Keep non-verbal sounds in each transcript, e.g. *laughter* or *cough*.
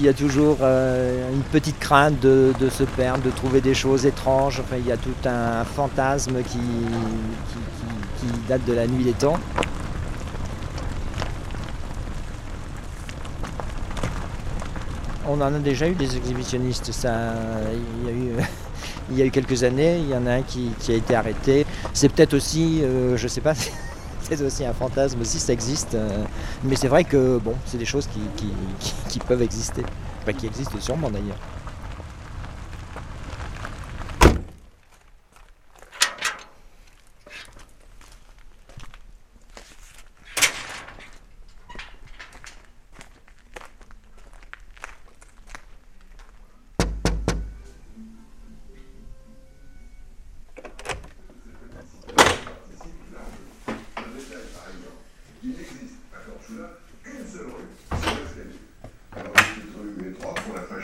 Il y a toujours euh, une petite crainte de, se perdre, de trouver des choses étranges. Enfin, il y a tout un fantasme qui, qui date de la nuit des temps. On en a déjà eu des exhibitionnistes. Ça, il, y a eu, *laughs* il y a eu quelques années, il y en a un qui, a été arrêté. C'est peut-être aussi, euh, je ne sais pas, *laughs* c'est aussi un fantasme si ça existe. Euh, mais c'est vrai que bon, c'est des choses qui, peuvent exister. qui existent sûrement d'ailleurs.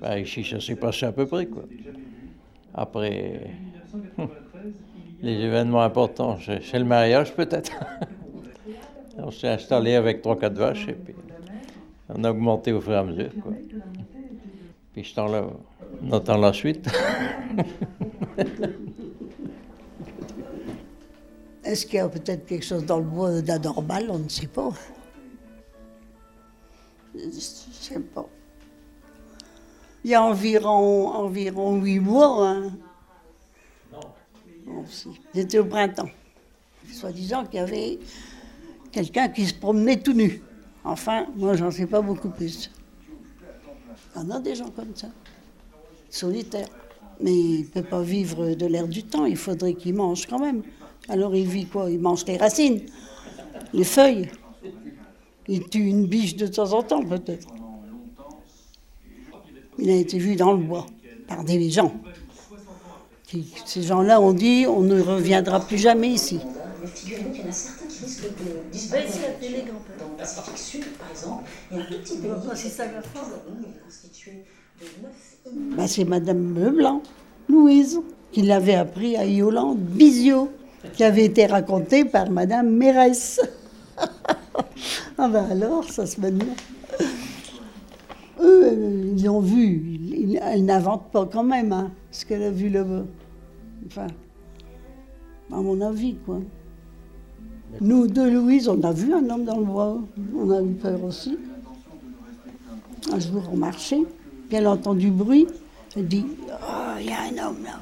bah, ici, ça s'est passé à peu près, quoi. Après, les événements importants, c'est le mariage, peut-être. *laughs* On s'est installé avec trois, quatre vaches et puis on a augmenté au fur et à mesure. Quoi. Puis ce temps-là, on attend la suite. *laughs* Est-ce qu'il y a peut-être quelque chose dans le bois d'anormal? On ne sait pas. Je ne sais pas. Il y a environ, environ huit mois. Hein. C'était au printemps. Soi-disant qu'il y avait quelqu'un qui se promenait tout nu. Enfin, moi, j'en sais pas beaucoup plus. Y en a des gens comme ça, solitaires. Mais il ne peut pas vivre de l'air du temps, il faudrait qu'il mange quand même. Alors il vit quoi? Il mange les racines, les feuilles. Il tue une biche de temps en temps, peut-être. Il a été vu dans le bois par des gens. ces gens-là ont dit on ne reviendra plus jamais ici risque de disparaître. Bah, ici, la Dans le Pacifique Sud, par exemple, il y a un tout petit pays. Va constitué de neuf C'est Madame Leblanc, Louise, qui l'avait appris à Yolande Bizio, qui avait été raconté par Madame Mérès. *laughs* ah ben alors, ça se met bien. Eux, ils l'ont vu. Elle n'invente pas quand même hein, ce qu'elle a vu là-bas. Enfin, à mon avis, quoi. Nous, deux Louise, on a vu un homme dans le bois. On a eu peur aussi. Un jour, on marchait, puis elle entend du bruit. Elle dit Oh, il y a un homme là.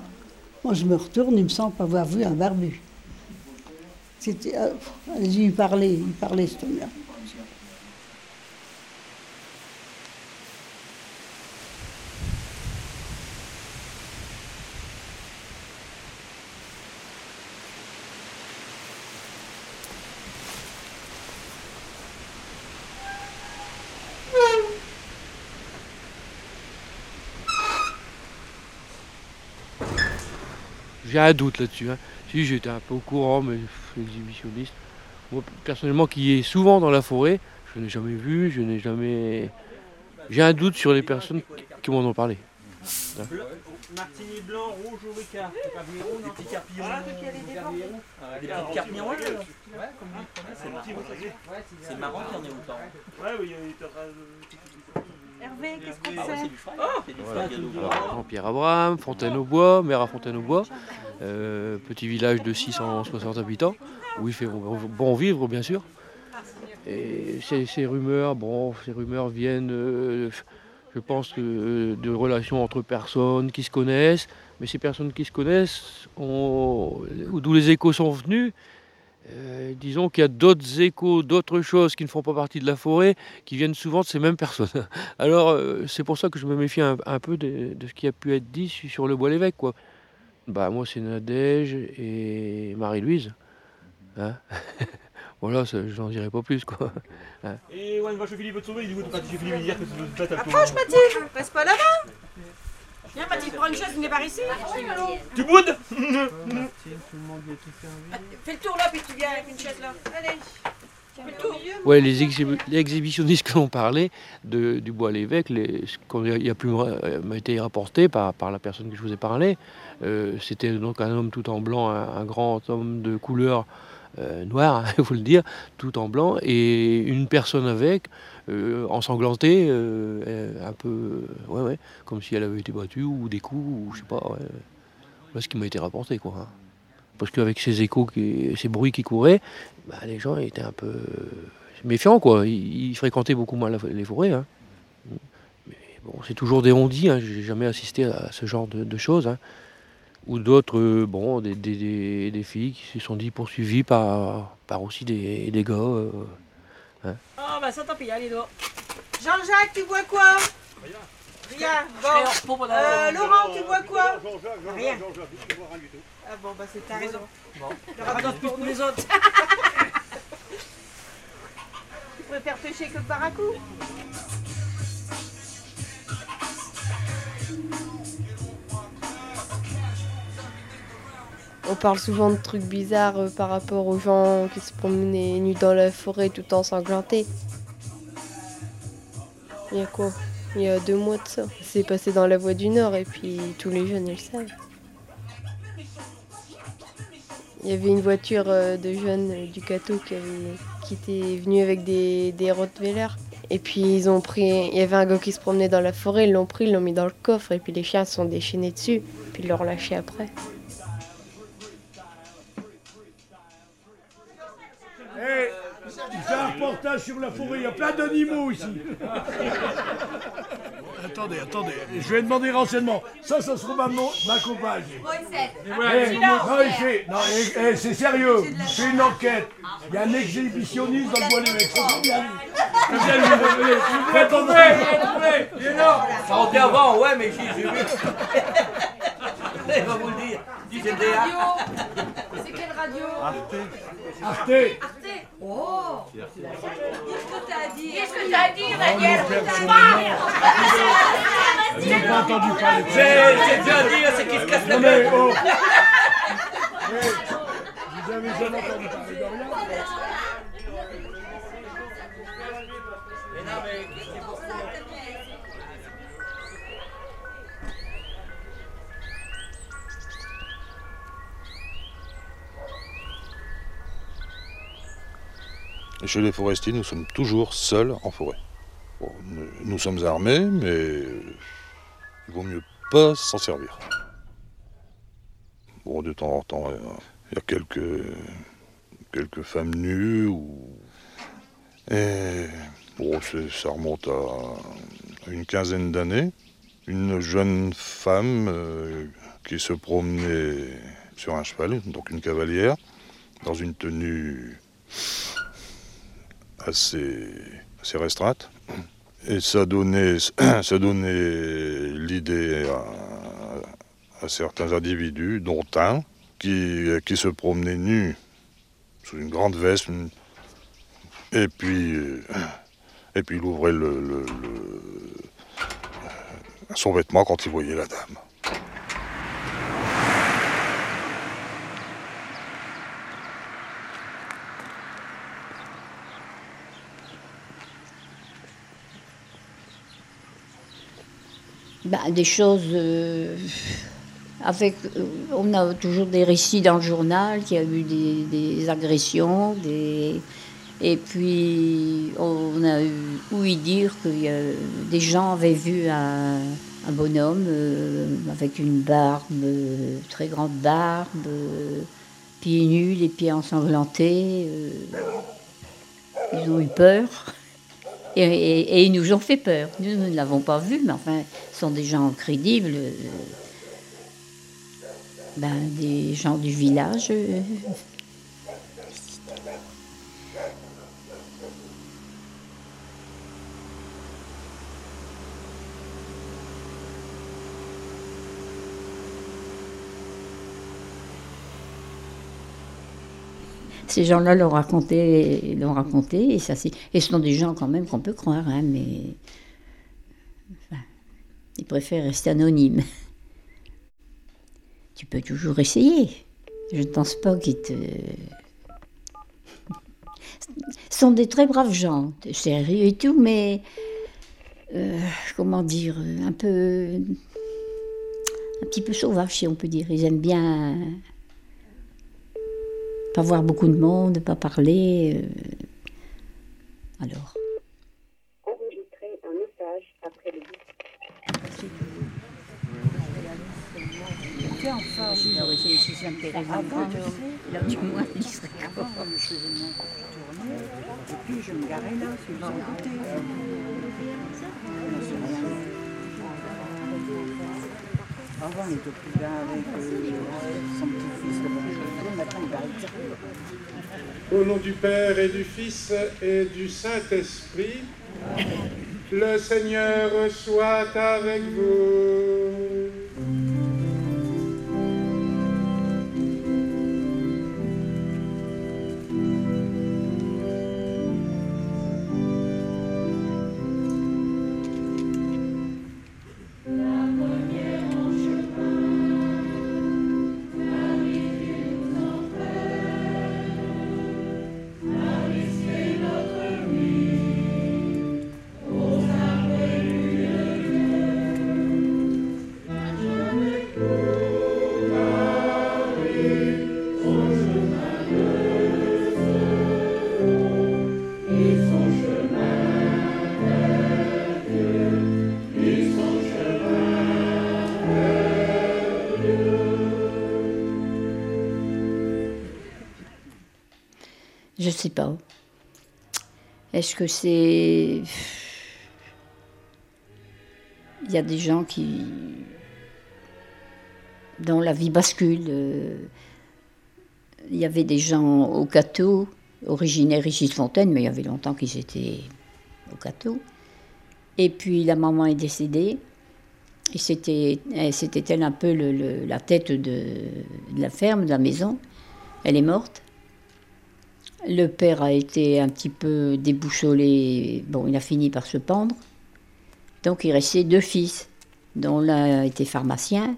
Moi, je me retourne, il me semble avoir vu un barbu. C'était. Euh, il parlait, il parlait ce homme-là. J'ai un doute là-dessus. Hein. Si j'étais un peu au courant, mais exhibitionniste. Moi, personnellement, qui est souvent dans la forêt, je n'ai jamais vu, je n'ai jamais. J'ai un doute sur les personnes qui m'en ont parlé. Hein. Martini blanc, rouge ou ricard Des petits carpillons. Ah, des petits carpillons, ouais, comme c'est marrant. C'est marrant qu'il y en ait autant. Ouais, oui, il y a Hervé, qu'est-ce qu'on fait. oh Jean-Pierre Abraham, Fontaine-au-Bois, maire à Fontaine-au-Bois, euh, petit village de 660 habitants, où il fait bon vivre, bien sûr. Et ces, rumeurs, bon, ces rumeurs viennent, euh, je pense, de relations entre personnes qui se connaissent, mais ces personnes qui se connaissent, d'où les échos sont venus, euh, disons qu'il y a d'autres échos, d'autres choses qui ne font pas partie de la forêt, qui viennent souvent de ces mêmes *laughs* personnes. Alors euh, c'est pour ça que je me méfie un, peu de, ce qui a pu être dit sur le bois l'évêque. Quoi. Bah, moi c'est Nadège et Marie-Louise. Hein *laughs* voilà, je n'en dirai pas plus. Quoi. Hein et ouais, va Philippe te sauver, il dit, Philippe dire que c'est Approche Mathilde, reste pas là-bas Viens, Mathilde, prends une chaise, venez par ici. Tu boudes Fais le tour là, puis tu viens avec une chaise là. Allez. Fais le tour. Ouais, les, exhi- les exhibitionnistes que l'on parlait de, du bois à l'évêque, les- ce qu'on y a- y a plus euh, m'a été rapporté par, par la personne que je vous ai parlé, euh, c'était donc un homme tout en blanc, un, un grand homme de couleur euh, noire, *laughs* il faut le dire, tout en blanc, et une personne avec, euh, ensanglantée, euh, un peu, ouais, ouais, comme si elle avait été battue ou des coups, ou je sais pas. Voilà ce qui m'a été rapporté, quoi. hein. Parce qu'avec ces échos, ces bruits qui couraient, bah, les gens étaient un peu méfiants, quoi. Ils, fréquentaient beaucoup moins les forêts. hein. Bon, c'est toujours des on-dit, hein. j'ai jamais assisté à ce genre de, choses. hein. Ou d'autres, euh, bon, des, des- des- des filles qui se sont dit poursuivies par, par aussi des, des gars. euh. Oh, bah ça, tant pis, allez, dehors. Jean-Jacques, tu bois quoi? Rien. Bon. Euh, Laurent, tu bois quoi? Rien. Ah bon, bah c'est ta raison. Bon. plus pour les autres. *laughs* tu préfères pêcher que le barracou On parle souvent de trucs bizarres euh, par rapport aux gens qui se promenaient nus dans la forêt tout ensanglantés. Il y a quoi? Il y a deux mois de ça. C'est passé dans la voie du Nord et puis tous les jeunes ils le savent. Il y avait une voiture euh, de jeunes du Cateau qui, était venue avec des, des Rottweilers. Et puis ils ont pris. Il y avait un gars qui se promenait dans la forêt, ils l'ont pris, ils l'ont mis dans le coffre et puis les chiens se sont déchaînés dessus. Puis ils l'ont relâché après. Il fait un reportage sur la forêt, il y a plein d'animaux ici. *laughs* attendez, attendez, je vais demander renseignement. Ça, ça sera ma, ma compagne. Il c'est sérieux, il fait une enquête. Il y a un exhibitionniste dans le bois l'évêque. Ça, c'est bien lui. Faites entrer. Ça en avant, ouais, mais j'ai j'ai vu. *laughs* Il va vous le dire. C'est quelle radio Arte. Oh Qu'est-ce que t'as dire Qu'est-ce que t'as dire, Daniel J'ai pas entendu parler de. J'ai à dire, c'est qu'il se casse la Non, mais, gueule. oh. Eh, Vous avez jamais entendu parler de rien Chez les forestiers, nous sommes toujours seuls en forêt. Nous, sommes armés, mais il vaut mieux pas s'en servir. Bon, de temps en temps, euh, il y a quelques, femmes nues. Et bon, ça remonte à une quinzaine d'années. Une jeune femme euh, qui se promenait sur un cheval, donc une cavalière, dans une tenue assez, restreinte. Et ça donnait, *clears throat* ça donnait l'idée à, certains individus, dont un, qui, qui se promenait nu, sous une grande veste, et puis, et puis il ouvrait le- son vêtement quand il voyait la dame. Ben, des choses euh, avec. euh, on a toujours des récits dans le journal qu'il y a eu des, agressions, et puis on a eu ouï dire que a- des gens avaient vu un, bonhomme euh, avec une barbe, euh, très grande barbe, euh, pieds nus, les pieds ensanglantés. euh, ils ont eu peur. Et, ils nous ont fait peur. Nous, nous ne l'avons pas vu, mais enfin, ce sont des gens crédibles. euh, ben, des gens du village. euh. Ces gens-là l'ont raconté, l'ont raconté, et ça, c'est- et ce sont des gens quand même qu'on peut croire, hein, mais ils préfèrent rester anonymes. tu peux toujours essayer. Je ne pense pas qu'ils te. Ce sont des très braves gens, sérieux et tout, mais. Euh, comment dire Un peu. Un petit peu sauvage, si on peut dire. Ils aiment bien. Pas voir beaucoup de monde, pas parler. Euh. Alors. Enregistrer un message après le enfin, là, du moins, il serait Avant, je faisais mon tournée, et puis je me garais là, sur le côté. Au nom du Père et du Fils et du Saint-Esprit, le Seigneur soit avec vous. Je sais pas. Est-ce que c'est. Il y a des gens qui. dont la vie bascule. Euh, il y avait des gens au Cateau, originaires de Fontaine, mais il y avait longtemps qu'ils étaient au Cateau. Et puis la maman est décédée. Et c'était, elle un peu la tête de la ferme, de la maison. Elle est morte. Le père a été un petit peu déboussolé. Bon, il a fini par se pendre. Donc il restait deux fils, dont l'un était pharmacien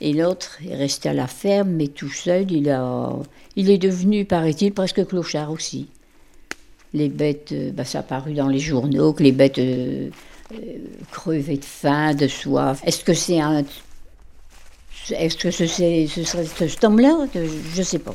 et l'autre est resté à la ferme, mais tout seul. Il, a, il est devenu, paraît-il, presque clochard aussi. Les bêtes, bah, ça a paru dans les journaux que les bêtes euh, euh, crevaient de faim, de soif. Est-ce que c'est un. Est-ce que ce, ce serait cet homme-là? Je ne sais pas.